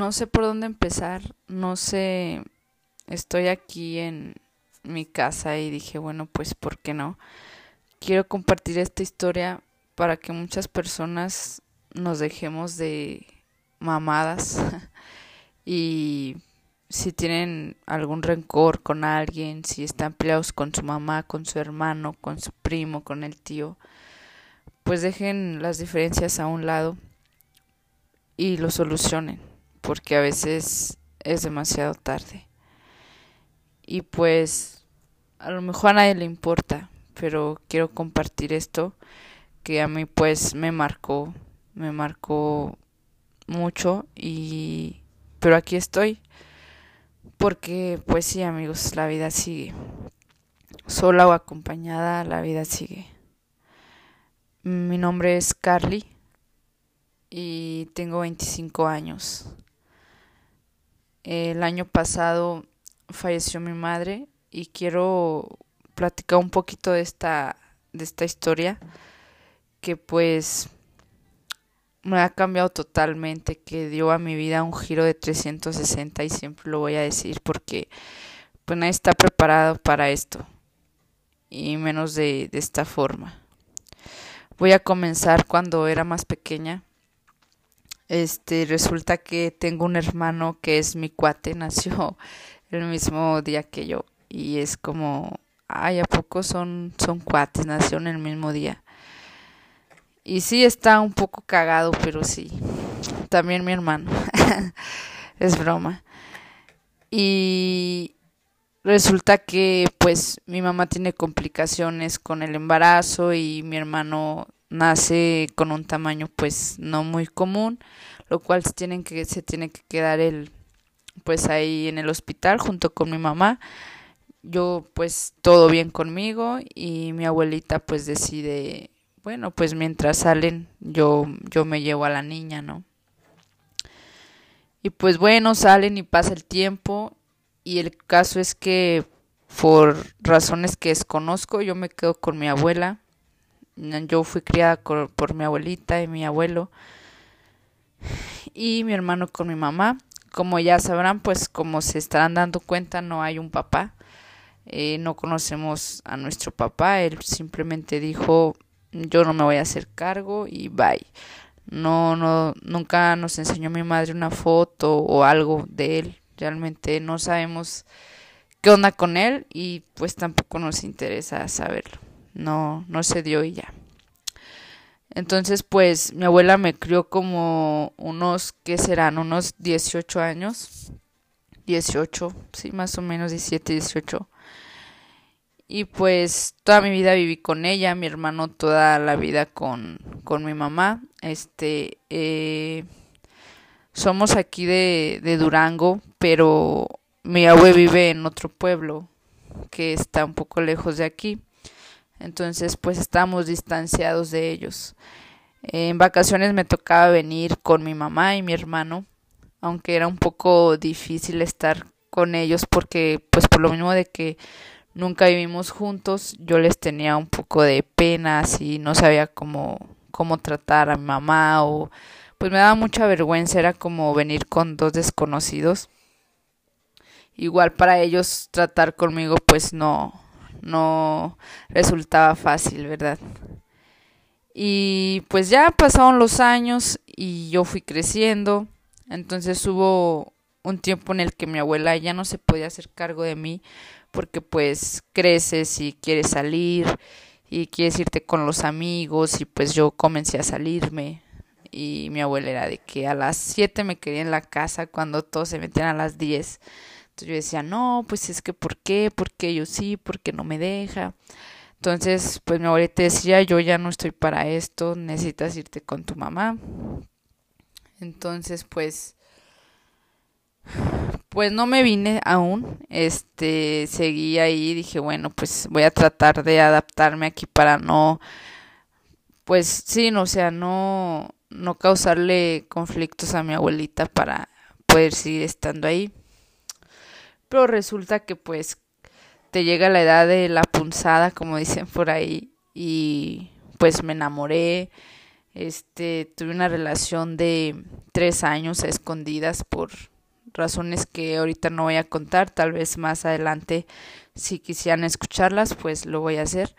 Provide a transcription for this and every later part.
no sé por dónde empezar, no sé, estoy aquí en mi casa y dije, bueno, pues ¿por qué no? Quiero compartir esta historia para que muchas personas nos dejemos de mamadas y si tienen algún rencor con alguien, si están peleados con su mamá, con su hermano, con su primo, con el tío, pues dejen las diferencias a un lado y lo solucionen, porque a veces es demasiado tarde. Y pues a lo mejor a nadie le importa, pero quiero compartir esto que a mí pues me marcó, me marcó mucho y pero aquí estoy porque pues sí amigos, la vida sigue. Sola o acompañada, la vida sigue. Mi nombre es Carly y tengo 25 años. El año pasado falleció mi madre y quiero platicar un poquito de esta de esta historia que pues me ha cambiado totalmente, que dio a mi vida un giro de 360 y siempre lo voy a decir porque pues nadie está preparado para esto y menos de, de esta forma. Voy a comenzar cuando era más pequeña. Este, resulta que tengo un hermano que es mi cuate, nació el mismo día que yo y es como, ay, a poco son son cuates, nació en el mismo día. Y sí está un poco cagado, pero sí. También mi hermano. es broma. Y resulta que pues mi mamá tiene complicaciones con el embarazo y mi hermano nace con un tamaño pues no muy común, lo cual se que se tiene que quedar él pues ahí en el hospital junto con mi mamá. Yo pues todo bien conmigo y mi abuelita pues decide, bueno, pues mientras salen yo yo me llevo a la niña, ¿no? Y pues bueno, salen y pasa el tiempo y el caso es que por razones que desconozco yo me quedo con mi abuela. Yo fui criada por mi abuelita y mi abuelo y mi hermano con mi mamá. Como ya sabrán, pues como se estarán dando cuenta, no hay un papá. Eh, no conocemos a nuestro papá. Él simplemente dijo, yo no me voy a hacer cargo y bye. No, no, nunca nos enseñó mi madre una foto o algo de él realmente no sabemos qué onda con él y pues tampoco nos interesa saberlo. No, no se dio y ya. Entonces, pues mi abuela me crió como unos, ¿qué serán? Unos 18 años. 18, sí, más o menos 17, 18. Y pues toda mi vida viví con ella, mi hermano toda la vida con, con mi mamá. Este, eh, somos aquí de, de Durango, pero mi abue vive en otro pueblo que está un poco lejos de aquí. Entonces, pues estamos distanciados de ellos. En vacaciones me tocaba venir con mi mamá y mi hermano, aunque era un poco difícil estar con ellos porque, pues por lo mismo de que nunca vivimos juntos, yo les tenía un poco de pena, y no sabía cómo, cómo tratar a mi mamá o pues me daba mucha vergüenza, era como venir con dos desconocidos. Igual para ellos tratar conmigo pues no no resultaba fácil, ¿verdad? Y pues ya pasaron los años y yo fui creciendo, entonces hubo un tiempo en el que mi abuela ya no se podía hacer cargo de mí porque pues creces y quieres salir y quieres irte con los amigos y pues yo comencé a salirme y mi abuela era de que a las 7 me quería en la casa cuando todos se metían a las 10. Yo decía, no, pues es que ¿por qué? ¿Por qué yo sí? ¿Por qué no me deja? Entonces, pues mi abuelita decía, yo ya no estoy para esto, necesitas irte con tu mamá. Entonces, pues, pues no me vine aún, este, seguí ahí, dije, bueno, pues voy a tratar de adaptarme aquí para no, pues sí, no, o sea, no, no causarle conflictos a mi abuelita para poder seguir estando ahí. Pero resulta que pues te llega la edad de la punzada, como dicen por ahí, y pues me enamoré, Este, tuve una relación de tres años a escondidas por razones que ahorita no voy a contar, tal vez más adelante si quisieran escucharlas, pues lo voy a hacer.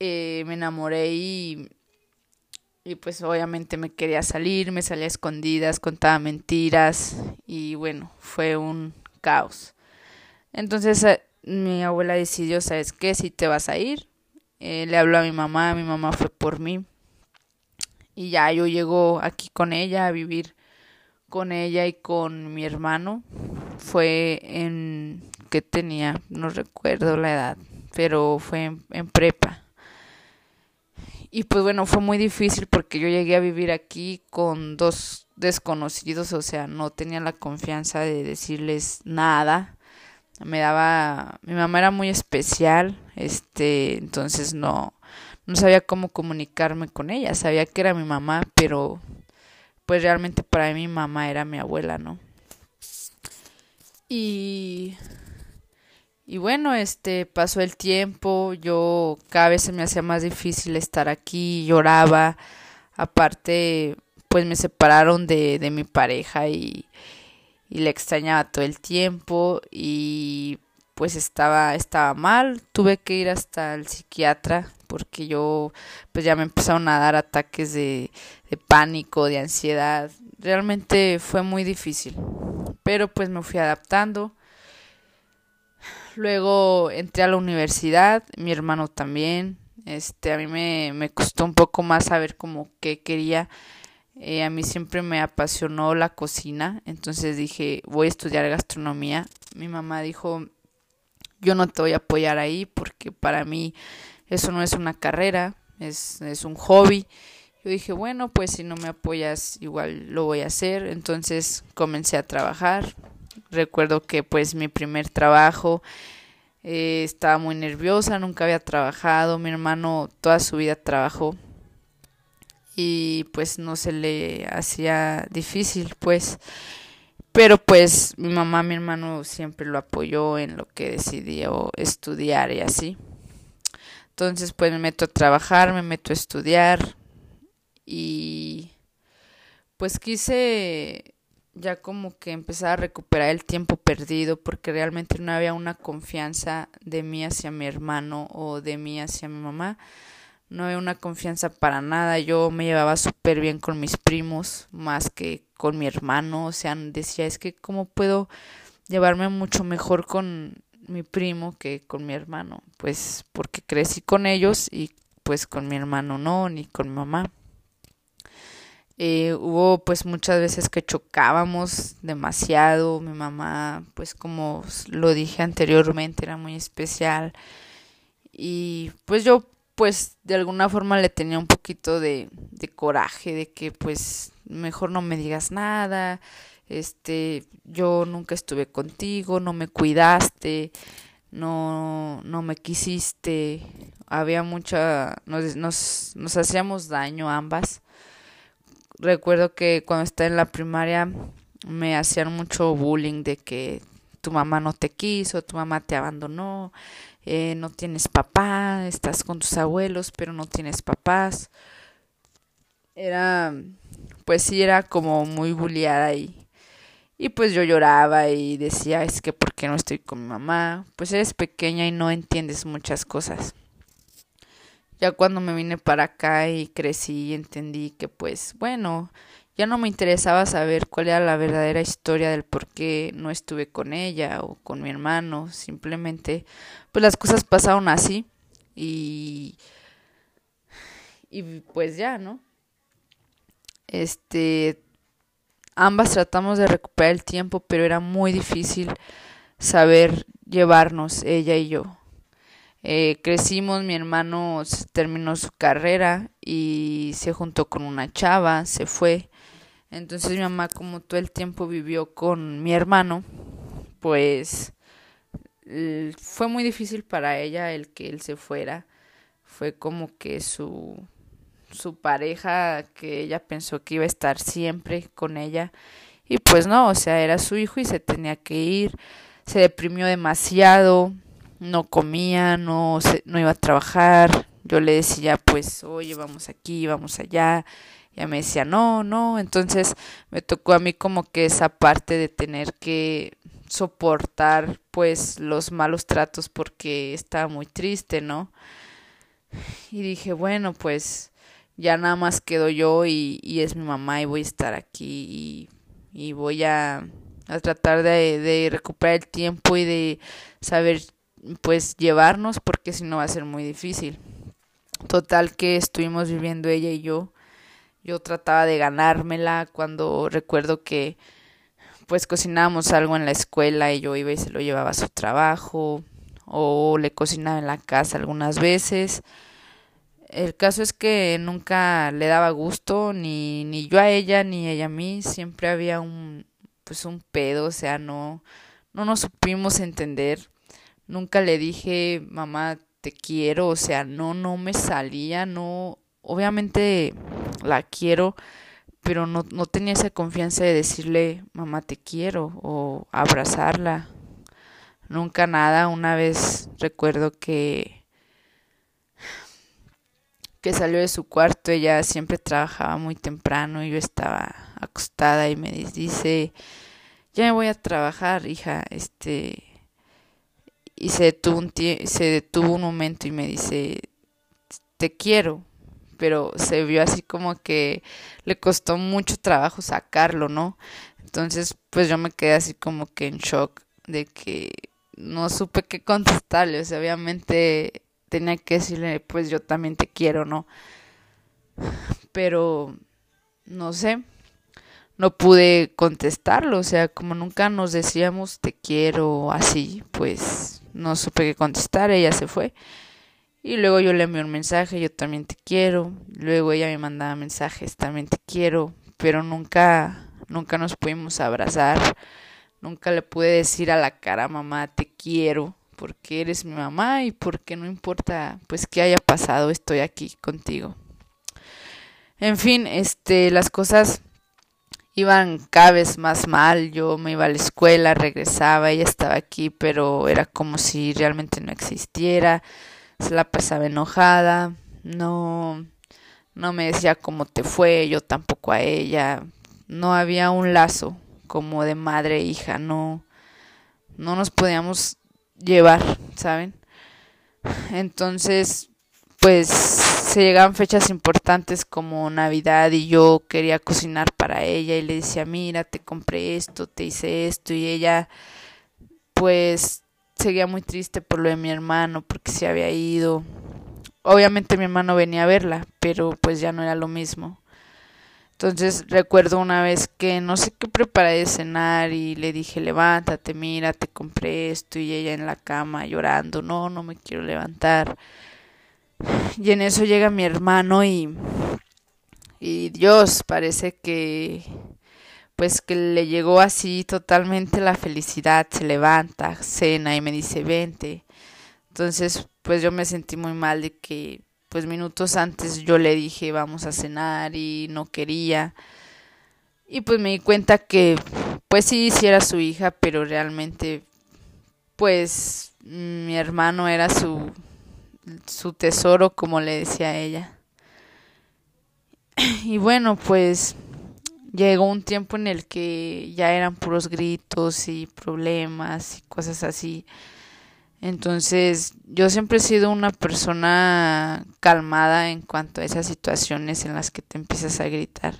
Eh, me enamoré y, y pues obviamente me quería salir, me salía a escondidas, contaba mentiras y bueno, fue un caos. Entonces eh, mi abuela decidió, ¿sabes qué? Si te vas a ir, eh, le habló a mi mamá, mi mamá fue por mí y ya yo llego aquí con ella a vivir con ella y con mi hermano. Fue en que tenía, no recuerdo la edad, pero fue en, prepa. Y pues bueno, fue muy difícil porque yo llegué a vivir aquí con dos desconocidos, o sea, no tenía la confianza de decirles nada. Me daba, mi mamá era muy especial, este, entonces no, no sabía cómo comunicarme con ella, sabía que era mi mamá, pero pues realmente para mí mi mamá era mi abuela, ¿no? Y y bueno, este pasó el tiempo, yo cada vez se me hacía más difícil estar aquí, lloraba, aparte pues me separaron de, de mi pareja y, y le extrañaba todo el tiempo y pues estaba estaba mal, tuve que ir hasta el psiquiatra porque yo pues ya me empezaron a dar ataques de, de pánico, de ansiedad. Realmente fue muy difícil, pero pues me fui adaptando. Luego entré a la universidad, mi hermano también. Este, a mí me, me costó un poco más saber como qué quería. Eh, a mí siempre me apasionó la cocina, entonces dije, voy a estudiar gastronomía. Mi mamá dijo, yo no te voy a apoyar ahí porque para mí eso no es una carrera, es, es un hobby. Yo dije, bueno, pues si no me apoyas, igual lo voy a hacer. Entonces comencé a trabajar. Recuerdo que pues mi primer trabajo eh, estaba muy nerviosa, nunca había trabajado. Mi hermano toda su vida trabajó y pues no se le hacía difícil, pues. Pero pues mi mamá, mi hermano siempre lo apoyó en lo que decidió estudiar y así. Entonces pues me meto a trabajar, me meto a estudiar y pues quise ya como que empezar a recuperar el tiempo perdido porque realmente no había una confianza de mí hacia mi hermano o de mí hacia mi mamá. No había una confianza para nada. Yo me llevaba súper bien con mis primos más que con mi hermano. O sea, decía, es que cómo puedo llevarme mucho mejor con mi primo que con mi hermano, pues porque crecí con ellos y pues con mi hermano no, ni con mi mamá. Eh, hubo pues muchas veces que chocábamos demasiado, mi mamá pues como lo dije anteriormente era muy especial y pues yo pues de alguna forma le tenía un poquito de, de coraje de que pues mejor no me digas nada, este, yo nunca estuve contigo, no me cuidaste, no, no me quisiste, había mucha, nos, nos, nos hacíamos daño ambas. Recuerdo que cuando estaba en la primaria me hacían mucho bullying de que tu mamá no te quiso, tu mamá te abandonó, eh, no tienes papá, estás con tus abuelos, pero no tienes papás. Era, pues sí, era como muy bulliada y y pues yo lloraba y decía, es que ¿por qué no estoy con mi mamá? Pues eres pequeña y no entiendes muchas cosas. Ya cuando me vine para acá y crecí entendí que pues bueno, ya no me interesaba saber cuál era la verdadera historia del por qué no estuve con ella o con mi hermano, simplemente pues las cosas pasaron así y y pues ya, ¿no? Este Ambas tratamos de recuperar el tiempo, pero era muy difícil saber llevarnos, ella y yo. Eh, crecimos, mi hermano terminó su carrera y se juntó con una chava, se fue. Entonces mi mamá, como todo el tiempo vivió con mi hermano, pues fue muy difícil para ella el que él se fuera. Fue como que su su pareja que ella pensó que iba a estar siempre con ella. Y pues no, o sea, era su hijo y se tenía que ir, se deprimió demasiado, no comía, no se, no iba a trabajar, yo le decía, pues, oye, vamos aquí, vamos allá. Y me decía, no, no. Entonces me tocó a mí como que esa parte de tener que soportar pues los malos tratos porque estaba muy triste, ¿no? Y dije, bueno, pues ya nada más quedo yo y, es mi mamá y voy a estar aquí y, voy a, a tratar de, de recuperar el tiempo y de saber pues llevarnos porque si no va a ser muy difícil. Total que estuvimos viviendo ella y yo. Yo trataba de ganármela cuando recuerdo que pues cocinábamos algo en la escuela y yo iba y se lo llevaba a su trabajo o le cocinaba en la casa algunas veces. El caso es que nunca le daba gusto ni, ni yo a ella ni ella a mí, siempre había un pues un pedo, o sea, no no nos supimos entender. Nunca le dije, "Mamá, te quiero", o sea, no no me salía, no obviamente la quiero, pero no, no tenía esa confianza de decirle, mamá, te quiero, o abrazarla. Nunca nada. Una vez recuerdo que que salió de su cuarto, ella siempre trabajaba muy temprano y yo estaba acostada y me dice, ya me voy a trabajar, hija, este, y se detuvo un, se detuvo un momento y me dice, te quiero, pero se vio así como que le costó mucho trabajo sacarlo, ¿no? Entonces, pues yo me quedé así como que en shock de que no supe qué contestarle, o sea, obviamente tenía que decirle, pues yo también te quiero, ¿no? Pero, no sé, no pude contestarlo, o sea, como nunca nos decíamos te quiero así, pues no supe qué contestar, ella se fue. Y luego yo le envié un mensaje, yo también te quiero. Luego ella me mandaba mensajes, también te quiero. Pero nunca, nunca nos pudimos abrazar. Nunca le pude decir a la cara, mamá, te quiero, porque eres mi mamá y porque no importa, pues, qué haya pasado, estoy aquí contigo. En fin, este, las cosas iban cada vez más mal. Yo me iba a la escuela, regresaba, ella estaba aquí, pero era como si realmente no existiera se la pasaba enojada, no, no me decía cómo te fue, yo tampoco a ella, no había un lazo como de madre e hija, no, no nos podíamos llevar, ¿saben? Entonces, pues se llegaban fechas importantes como Navidad y yo quería cocinar para ella y le decía, mira, te compré esto, te hice esto y ella pues seguía muy triste por lo de mi hermano, porque se había ido. Obviamente mi hermano venía a verla, pero pues ya no era lo mismo. Entonces recuerdo una vez que no sé qué preparé de cenar y le dije, levántate, mira, te compré esto y ella en la cama llorando, no, no me quiero levantar. Y en eso llega mi hermano y, y Dios, parece que pues que le llegó así totalmente la felicidad, se levanta, cena y me dice, vente. Entonces, pues yo me sentí muy mal de que, pues minutos antes yo le dije, vamos a cenar y no quería. Y pues me di cuenta que, pues sí, sí era su hija, pero realmente, pues mi hermano era su, su tesoro, como le decía ella. Y bueno, pues llegó un tiempo en el que ya eran puros gritos y problemas y cosas así. Entonces, yo siempre he sido una persona calmada en cuanto a esas situaciones en las que te empiezas a gritar.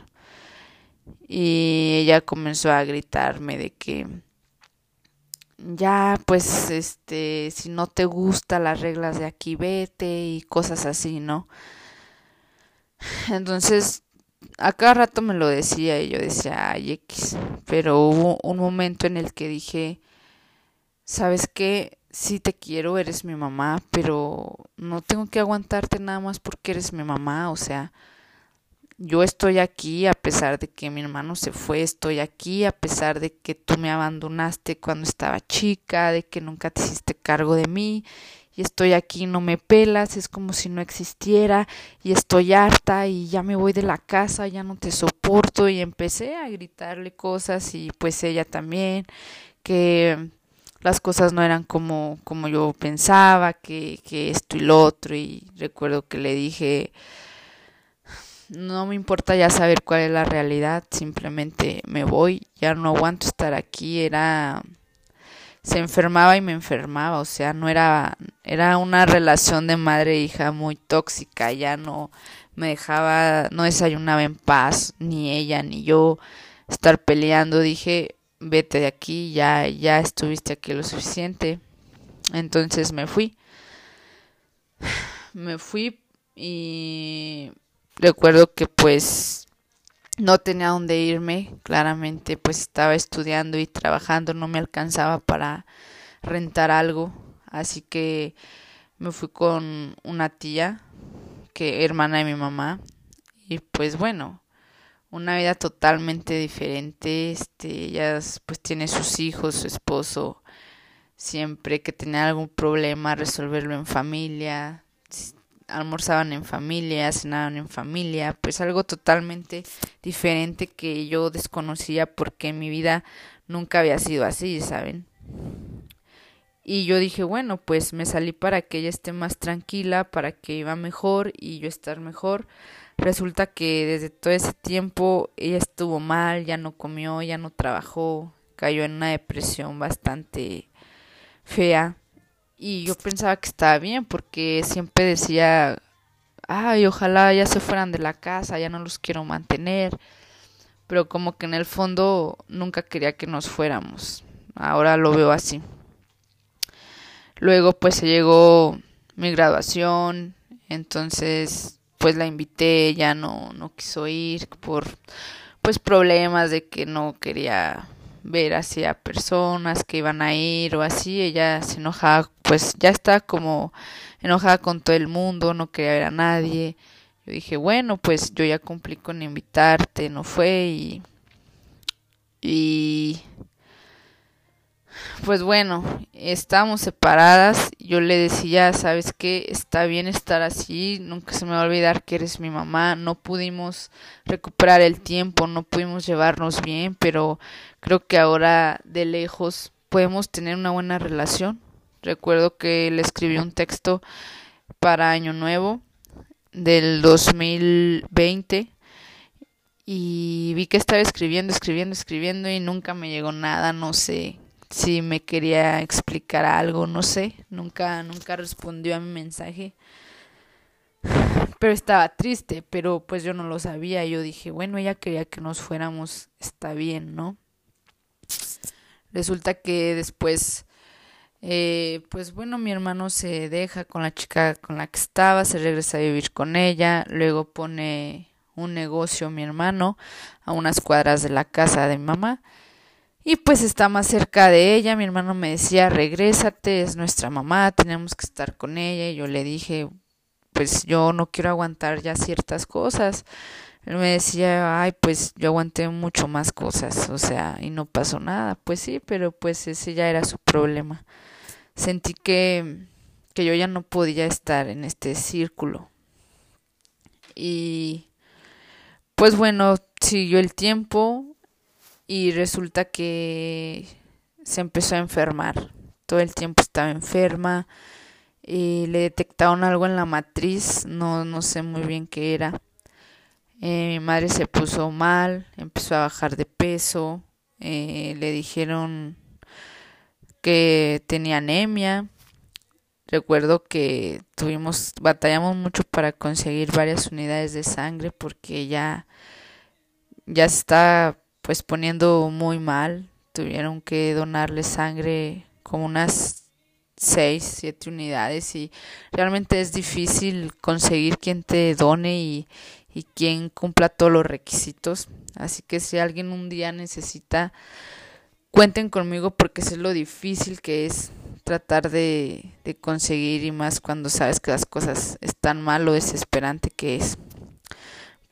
Y ella comenzó a gritarme de que ya pues este si no te gustan las reglas de aquí vete y cosas así, ¿no? Entonces a cada rato me lo decía y yo decía, ay, X. Pero hubo un momento en el que dije, ¿sabes qué? Sí te quiero, eres mi mamá, pero no tengo que aguantarte nada más porque eres mi mamá. O sea, yo estoy aquí a pesar de que mi hermano se fue, estoy aquí a pesar de que tú me abandonaste cuando estaba chica, de que nunca te hiciste cargo de mí y estoy aquí, no me pelas, es como si no existiera y estoy harta y ya me voy de la casa, ya no te soporto y empecé a gritarle cosas y pues ella también que las cosas no eran como, como yo pensaba, que, que esto y lo otro, y recuerdo que le dije, no me importa ya saber cuál es la realidad, simplemente me voy, ya no aguanto estar aquí, era se enfermaba y me enfermaba, o sea, no era era una relación de madre e hija muy tóxica, ya no me dejaba no desayunaba en paz, ni ella ni yo estar peleando, dije, vete de aquí, ya ya estuviste aquí lo suficiente. Entonces me fui. Me fui y recuerdo que pues no tenía dónde irme, claramente pues estaba estudiando y trabajando, no me alcanzaba para rentar algo, así que me fui con una tía, que hermana de mi mamá, y pues bueno, una vida totalmente diferente, este, ella pues tiene sus hijos, su esposo, siempre que tenía algún problema resolverlo en familia, almorzaban en familia, cenaban en familia, pues algo totalmente diferente que yo desconocía porque en mi vida nunca había sido así, ¿saben? Y yo dije, bueno, pues me salí para que ella esté más tranquila, para que iba mejor y yo estar mejor. Resulta que desde todo ese tiempo ella estuvo mal, ya no comió, ya no trabajó, cayó en una depresión bastante fea y yo pensaba que estaba bien porque siempre decía, ay, ojalá ya se fueran de la casa, ya no los quiero mantener, pero como que en el fondo nunca quería que nos fuéramos. Ahora lo veo así. Luego pues se llegó mi graduación, entonces pues la invité, ya no no quiso ir por pues problemas de que no quería ver hacia personas que iban a ir o así, ella se enojaba, pues ya está como enojada con todo el mundo, no quería ver a nadie. Yo dije, bueno, pues yo ya cumplí con invitarte, no fue y y pues bueno, estábamos separadas. Yo le decía, sabes qué, está bien estar así, nunca se me va a olvidar que eres mi mamá. No pudimos recuperar el tiempo, no pudimos llevarnos bien, pero creo que ahora de lejos podemos tener una buena relación. Recuerdo que le escribí un texto para Año Nuevo del 2020 y vi que estaba escribiendo, escribiendo, escribiendo y nunca me llegó nada, no sé si me quería explicar algo, no sé, nunca, nunca respondió a mi mensaje. Pero estaba triste, pero pues yo no lo sabía. Yo dije, bueno, ella quería que nos fuéramos, está bien, ¿no? Resulta que después, eh, pues bueno, mi hermano se deja con la chica con la que estaba, se regresa a vivir con ella, luego pone un negocio mi hermano a unas cuadras de la casa de mi mamá y pues está más cerca de ella. Mi hermano me decía, regrésate, es nuestra mamá, tenemos que estar con ella. Y yo le dije, pues yo no quiero aguantar ya ciertas cosas. Él me decía, ay, pues yo aguanté mucho más cosas, o sea, y no pasó nada. Pues sí, pero pues ese ya era su problema. Sentí que, que yo ya no podía estar en este círculo. Y pues bueno, siguió el tiempo, y resulta que se empezó a enfermar. Todo el tiempo estaba enferma. Y le detectaron algo en la matriz, no, no sé muy bien qué era. Eh, mi madre se puso mal, empezó a bajar de peso, eh, le dijeron que tenía anemia. Recuerdo que tuvimos, batallamos mucho para conseguir varias unidades de sangre porque ya, ya está pues poniendo muy mal. Tuvieron que donarle sangre como unas 6, 7 unidades y realmente es difícil conseguir quien te done y, y quien cumpla todos los requisitos. Así que si alguien un día necesita, cuenten conmigo porque sé lo difícil que es tratar de, de conseguir y más cuando sabes que las cosas están mal o desesperante que es.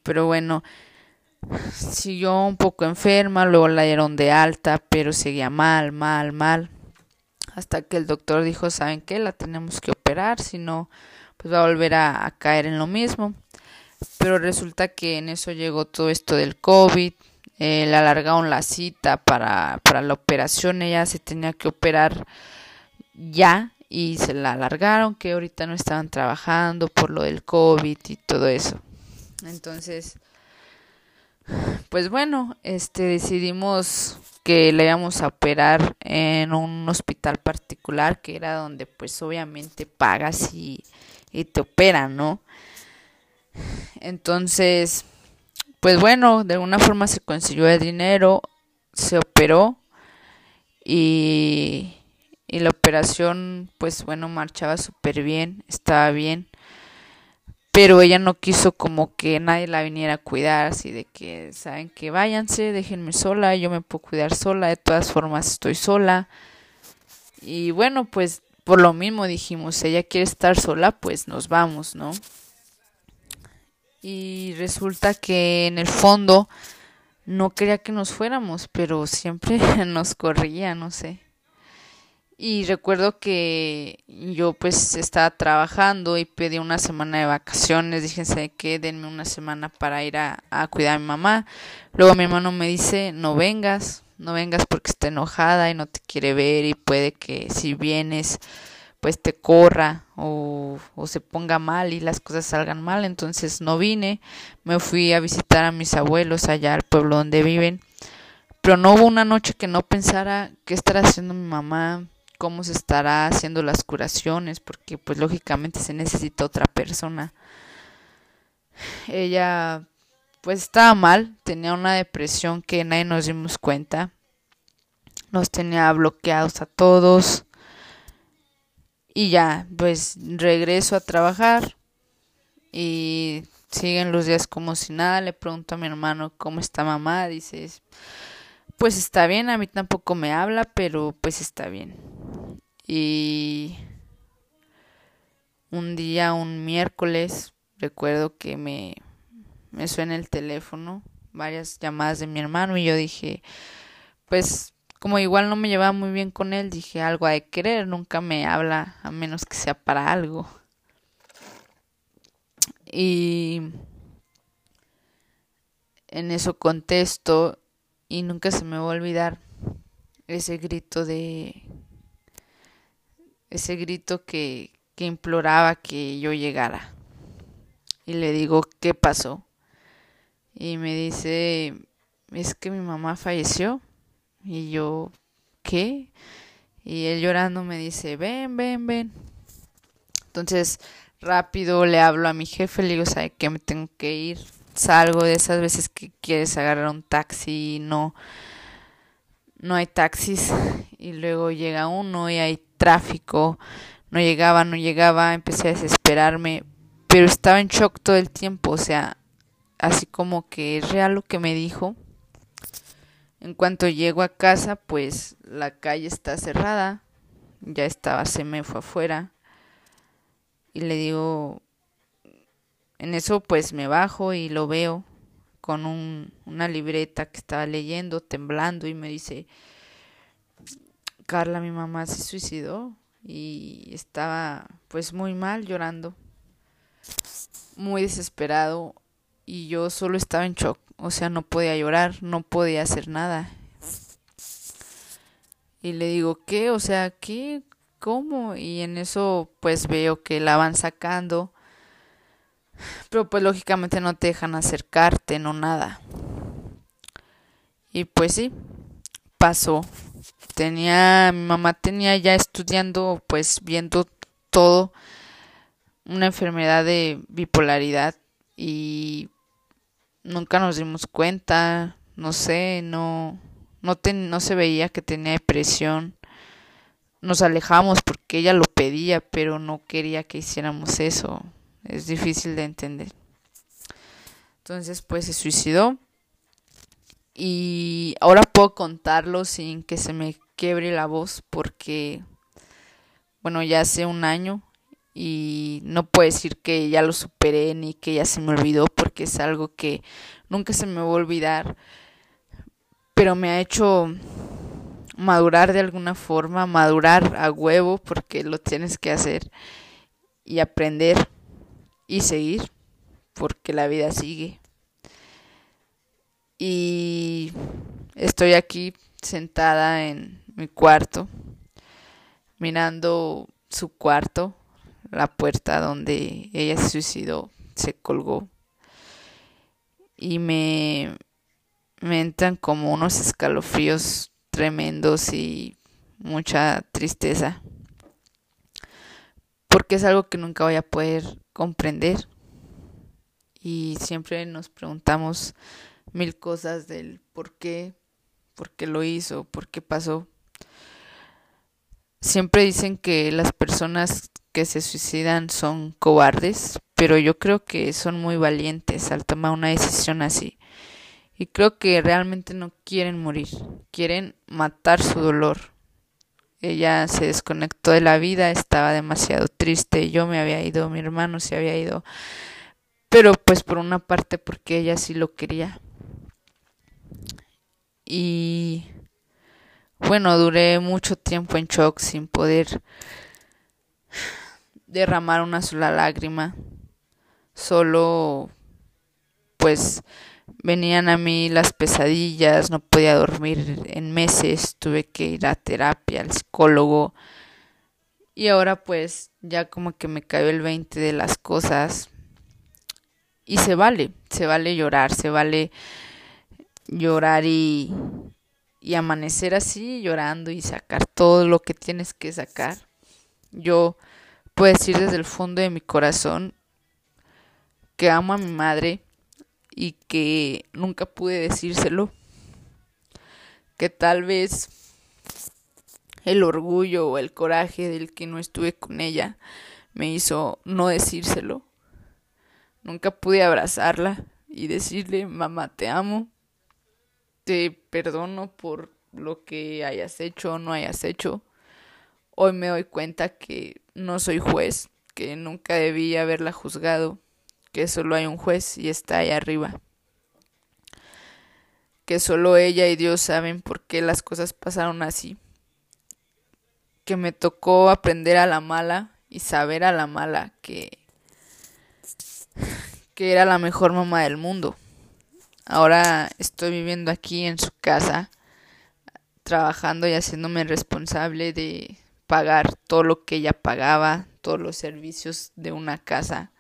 Pero bueno, siguió un poco enferma, luego la dieron de alta, pero seguía mal, mal, mal. Hasta que el doctor dijo, ¿saben qué? La tenemos que operar, si no, pues va a volver a, caer en lo mismo. Pero resulta que en eso llegó todo esto del COVID, eh, le alargaron la cita para, para la operación, ella se tenía que operar ya y se la alargaron, que ahorita no estaban trabajando por lo del COVID y todo eso. Entonces, pues bueno, este decidimos que le íbamos a operar en un hospital particular, que era donde pues obviamente pagas y, y te operan, ¿no? Entonces, pues bueno, de alguna forma se consiguió el dinero, se operó y, y la operación, pues bueno, marchaba súper bien, estaba bien pero ella no quiso como que nadie la viniera a cuidar, así de que, saben que váyanse, déjenme sola, yo me puedo cuidar sola, de todas formas estoy sola. Y bueno, pues por lo mismo dijimos, ella quiere estar sola, pues nos vamos, ¿no? Y resulta que en el fondo no quería que nos fuéramos, pero siempre nos corría, no sé. Y recuerdo que yo pues estaba trabajando y pedí una semana de vacaciones. Dije, que Denme una semana para ir a, a, cuidar a mi mamá. Luego mi hermano me dice, no vengas, no vengas porque está enojada y no te quiere ver y puede que si vienes pues te corra o, o se ponga mal y las cosas salgan mal. Entonces no vine, me fui a visitar a mis abuelos allá al pueblo donde viven. Pero no hubo una noche que no pensara qué estará haciendo mi mamá cómo se estará haciendo las curaciones, porque pues lógicamente se necesita otra persona. Ella pues estaba mal, tenía una depresión que nadie nos dimos cuenta. Nos tenía bloqueados a todos. Y ya, pues regreso a trabajar y siguen los días como si nada. Le pregunto a mi hermano cómo está mamá. Dice, pues está bien, a mí tampoco me habla, pero pues está bien. Y un día, un miércoles, recuerdo que me, me suena el teléfono, varias llamadas de mi hermano y yo dije, pues como igual no me llevaba muy bien con él, dije algo a de querer, nunca me habla a menos que sea para algo. Y en eso contesto y nunca se me va a olvidar ese grito de ese grito que, imploraba que yo llegara. Y le digo, ¿qué pasó? Y me dice, es que mi mamá falleció. Y yo, ¿qué? Y él llorando me dice, ven, ven, ven. Entonces, rápido le hablo a mi jefe, le digo, ¿sabe qué? Me tengo que ir. Salgo de esas veces que quieres agarrar un taxi y no, no hay taxis. Y luego llega uno y hay tráfico, no llegaba, no llegaba, empecé a desesperarme, pero estaba en shock todo el tiempo, o sea, así como que es real lo que me dijo. En cuanto llego a casa, pues la calle está cerrada, ya estaba, se me fue afuera, y le digo, en eso pues me bajo y lo veo con un, una libreta que estaba leyendo, temblando, y me dice, Carla, mi mamá, se suicidó y estaba pues muy mal llorando, muy desesperado y yo solo estaba en shock, o sea, no podía llorar, no podía hacer nada. Y le digo, ¿qué? O sea, ¿qué? ¿Cómo? Y en eso pues veo que la van sacando. Pero pues lógicamente no te dejan acercarte, no nada. Y pues sí, pasó tenía, mi mamá tenía ya estudiando, pues viendo todo, una enfermedad de bipolaridad y nunca nos dimos cuenta, no sé, no, no, no se veía que tenía depresión. Nos alejamos porque ella lo pedía, pero no quería que hiciéramos eso. Es difícil de entender. Entonces, pues se suicidó. Y ahora puedo contarlo sin que se me quiebre la voz porque, bueno, ya hace un año y no puedo decir que ya lo superé ni que ya se me olvidó porque es algo que nunca se me va a olvidar, pero me ha hecho madurar de alguna forma, madurar a huevo porque lo tienes que hacer y aprender y seguir porque la vida sigue. Y estoy aquí sentada en mi cuarto, mirando su cuarto, la puerta donde ella se suicidó, se colgó. Y me, me entran como unos escalofríos tremendos y mucha tristeza. Porque es algo que nunca voy a poder comprender. Y siempre nos preguntamos mil cosas del por qué, por qué lo hizo, por qué pasó. Siempre dicen que las personas que se suicidan son cobardes, pero yo creo que son muy valientes al tomar una decisión así. Y creo que realmente no quieren morir, quieren matar su dolor. Ella se desconectó de la vida, estaba demasiado triste, yo me había ido, mi hermano se había ido, pero pues por una parte porque ella sí lo quería. Y bueno, duré mucho tiempo en shock sin poder derramar una sola lágrima. Solo pues venían a mí las pesadillas, no podía dormir en meses, tuve que ir a terapia, al psicólogo. Y ahora pues ya como que me cayó el 20 de las cosas. Y se vale, se vale llorar, se vale llorar y, y amanecer así llorando y sacar todo lo que tienes que sacar. Yo puedo decir desde el fondo de mi corazón que amo a mi madre y que nunca pude decírselo. Que tal vez el orgullo o el coraje del que no estuve con ella me hizo no decírselo. Nunca pude abrazarla y decirle, mamá, te amo, te perdono por lo que hayas hecho o no hayas hecho. Hoy me doy cuenta que no soy juez, que nunca debí haberla juzgado que solo hay un juez y está ahí arriba. Que solo ella y Dios saben por qué las cosas pasaron así. Que me tocó aprender a la mala y saber a la mala que que era la mejor mamá del mundo. Ahora estoy viviendo aquí en su casa, trabajando y haciéndome responsable de pagar todo lo que ella pagaba, todos los servicios de una casa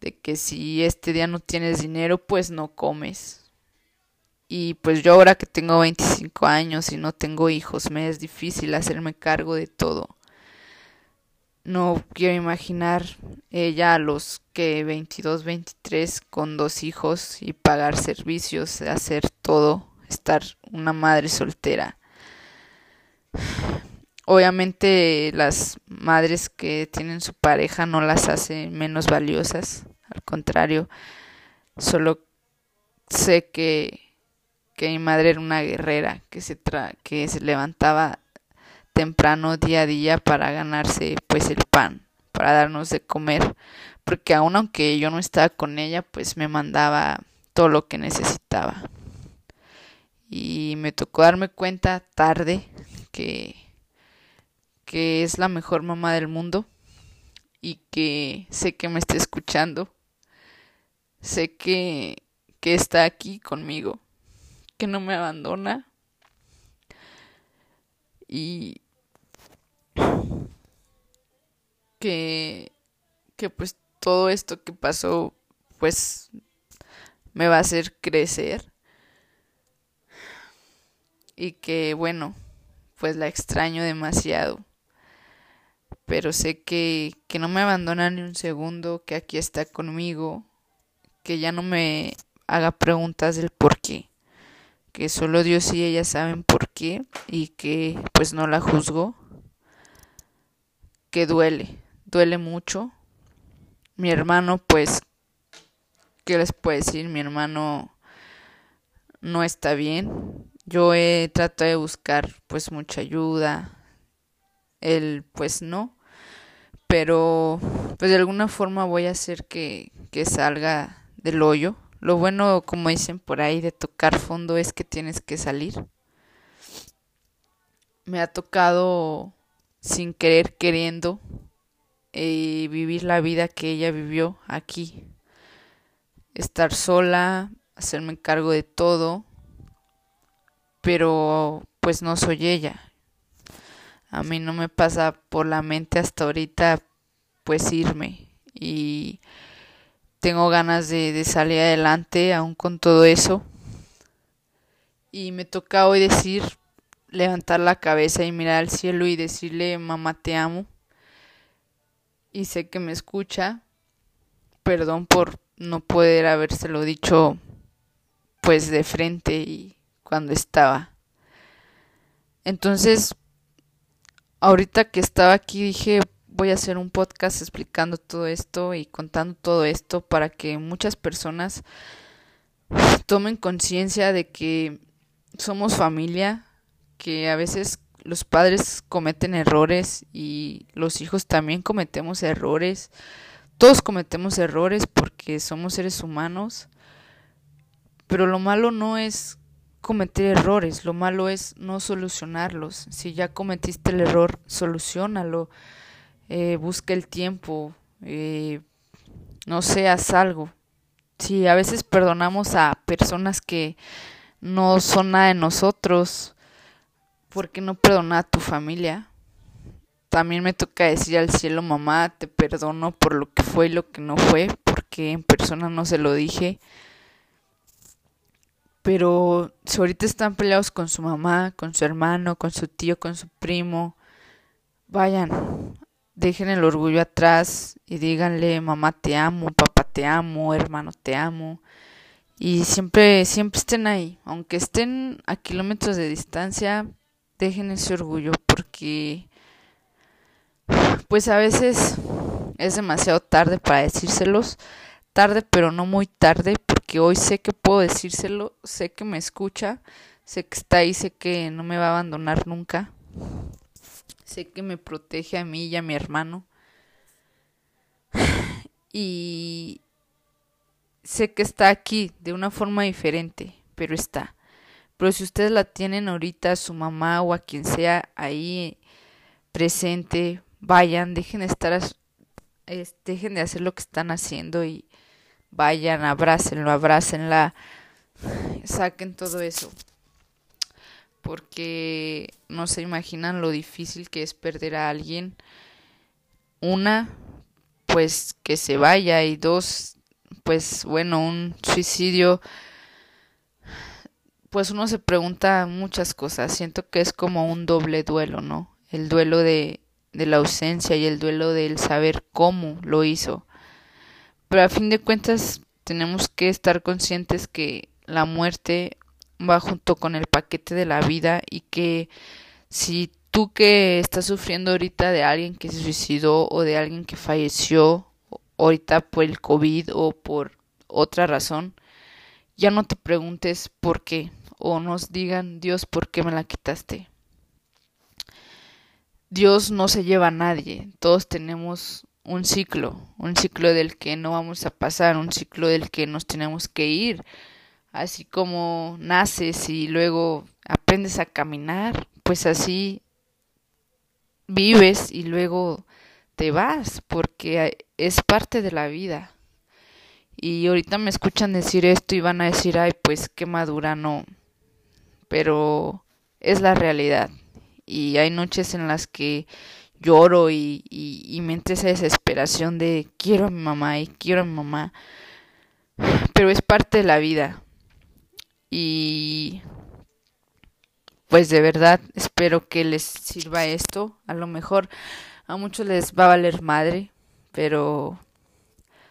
de que si este día no tienes dinero, pues no comes. Y pues yo ahora que tengo 25 años y no tengo hijos, me es difícil hacerme cargo de todo. No quiero imaginar ella a los que 22, 23 con dos hijos y pagar servicios, hacer todo, estar una madre soltera. Obviamente las madres que tienen su pareja no las hace menos valiosas, al contrario, solo sé que, que mi madre era una guerrera, que se, tra que se levantaba temprano día a día para ganarse pues el pan, para darnos de comer, porque aun aunque yo no estaba con ella, pues me mandaba todo lo que necesitaba. Y me tocó darme cuenta tarde que que es la mejor mamá del mundo y que sé que me está escuchando. Sé que, que está aquí conmigo, que no me abandona. Y que, que pues todo esto que pasó pues me va a hacer crecer y que bueno pues la extraño demasiado pero sé que, que no me abandona ni un segundo, que aquí está conmigo, que ya no me haga preguntas del por qué, que solo Dios y ella saben por qué y que pues no la juzgo, que duele, duele mucho. Mi hermano pues, ¿qué les puedo decir? Mi hermano no está bien. Yo he tratado de buscar pues mucha ayuda. Él pues no pero pues de alguna forma voy a hacer que, que salga del hoyo. Lo bueno, como dicen por ahí, de tocar fondo es que tienes que salir. Me ha tocado sin querer queriendo eh, vivir la vida que ella vivió aquí. Estar sola, hacerme cargo de todo, pero pues no soy ella. A mí no me pasa por la mente hasta ahorita pues irme y tengo ganas de, de salir adelante aún con todo eso. Y me toca hoy decir, levantar la cabeza y mirar al cielo y decirle, mamá, te amo. Y sé que me escucha. Perdón por no poder habérselo dicho pues de frente y cuando estaba. Entonces, ahorita que estaba aquí dije, voy a hacer un podcast explicando todo esto y contando todo esto para que muchas personas tomen conciencia de que somos familia, que a veces los padres cometen errores y los hijos también cometemos errores. Todos cometemos errores porque somos seres humanos. Pero lo malo no es cometer errores, lo malo es no solucionarlos. Si ya cometiste el error, solucionalo. Eh, busca el tiempo. Eh, no seas algo. Si a veces perdonamos a personas que no son nada de nosotros, ¿por qué no perdonar a tu familia? También me toca decir al cielo, mamá, te perdono por lo que fue y lo que no fue, porque en persona no se lo dije. Pero si ahorita están peleados con su mamá, con su hermano, con su tío, con su primo, vayan, dejen el orgullo atrás y díganle, mamá te amo, papá te amo, hermano te amo. Y siempre, siempre estén ahí, aunque estén a kilómetros de distancia, dejen ese orgullo porque pues a veces es demasiado tarde para decírselos, tarde pero no muy tarde porque hoy sé que puedo decírselo, sé que me escucha, sé que está ahí, sé que no me va a abandonar nunca, sé que me protege a mí y a mi hermano y sé que está aquí de una forma diferente, pero está. Pero si ustedes la tienen ahorita, a su mamá o a quien sea ahí presente, vayan, dejen de estar, dejen de hacer lo que están haciendo y vayan, abrácenlo, abrácenla, saquen todo eso. Porque no se imaginan lo difícil que es perder a alguien. Una, pues que se vaya y dos, pues bueno, un suicidio pues uno se pregunta muchas cosas. Siento que es como un doble duelo, ¿no? El duelo de, de la ausencia y el duelo del saber cómo lo hizo. Pero a fin de cuentas tenemos que estar conscientes que la muerte va junto con el paquete de la vida y que si tú que estás sufriendo ahorita de alguien que se suicidó o de alguien que falleció ahorita por el COVID o por otra razón, ya no te preguntes por qué o nos digan, Dios, ¿por qué me la quitaste? Dios no se lleva a nadie, todos tenemos un ciclo, un ciclo del que no vamos a pasar, un ciclo del que nos tenemos que ir, así como naces y luego aprendes a caminar, pues así vives y luego te vas, porque es parte de la vida. Y ahorita me escuchan decir esto y van a decir, ay, pues qué madura no, pero es la realidad. Y hay noches en las que lloro y, y, me entra esa desesperación de quiero a mi mamá y quiero a mi mamá. Pero es parte de la vida. Y pues de verdad espero que les sirva esto. A lo mejor a muchos les va a valer madre, pero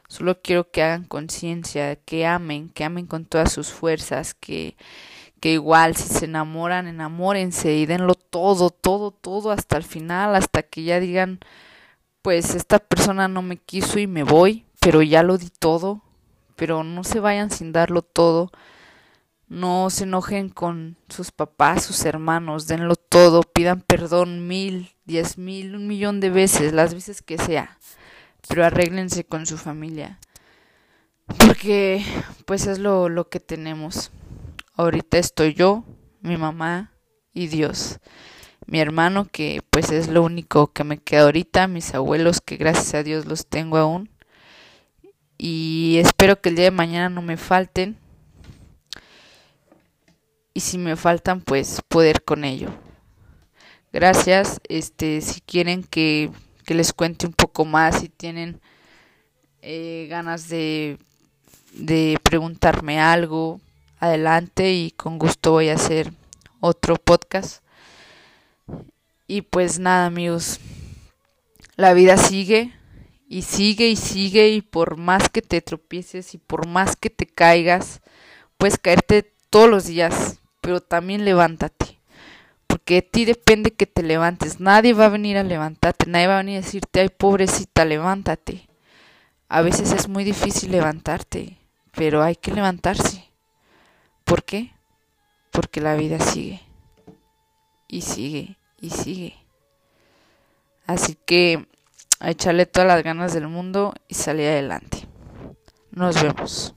solo quiero que hagan conciencia, que amen, que amen con todas sus fuerzas, que que igual si se enamoran, enamórense y denlo todo, todo, todo hasta el final, hasta que ya digan, pues esta persona no me quiso y me voy, pero ya lo di todo, pero no se vayan sin darlo todo, no se enojen con sus papás, sus hermanos, denlo todo, pidan perdón mil, diez mil, un millón de veces, las veces que sea, pero arréglense con su familia, porque pues es lo, lo que tenemos. Ahorita estoy yo, mi mamá y Dios. Mi hermano que pues es lo único que me queda ahorita, mis abuelos que gracias a Dios los tengo aún. Y espero que el día de mañana no me falten. y si me faltan pues poder con ello. Gracias, este si quieren que, que les cuente un poco más, si tienen eh, ganas de, de preguntarme algo, adelante y con gusto voy a hacer otro podcast. Y pues nada amigos, la vida sigue y sigue y sigue y por más que te tropieces y por más que te caigas, puedes caerte todos los días, pero también levántate. Porque de ti depende que te levantes. Nadie va a venir a levantarte, nadie va a venir a decirte, ay pobrecita, levántate. A veces es muy difícil levantarte, pero hay que levantarse. ¿Por qué? Porque la vida sigue. Y sigue, y sigue. Así que a echarle todas las ganas del mundo y salir adelante. Nos vemos.